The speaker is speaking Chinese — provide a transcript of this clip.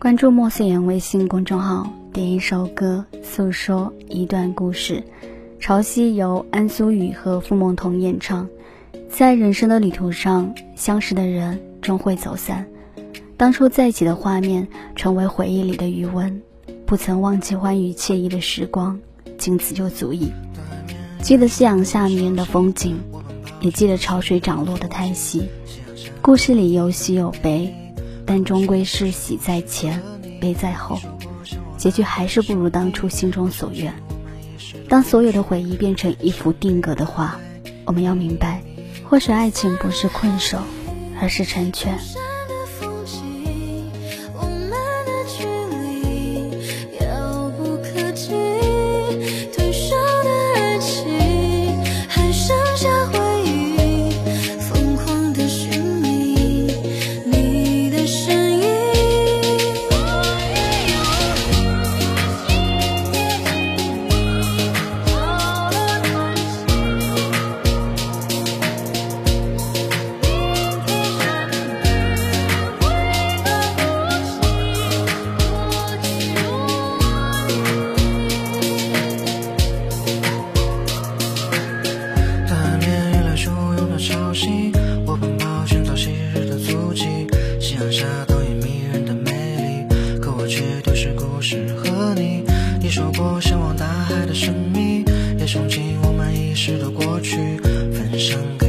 关注莫思言微信公众号，点一首歌，诉说一段故事。潮汐由安苏雨和付梦彤演唱。在人生的旅途上，相识的人终会走散，当初在一起的画面成为回忆里的余温，不曾忘记欢愉惬意的时光，仅此就足矣。记得夕阳下面的风景，也记得潮水涨落的叹息。故事里有喜有悲，但终归是喜在前，悲在后，结局还是不如当初心中所愿。当所有的回忆变成一幅定格的画，我们要明白，或许爱情不是困守，而是成全。我奔跑寻找昔日的足迹夕阳下倒影迷人的美丽可我却丢失故事和你。你说过向往大海的神秘也憧憬我们遗失的过去分享给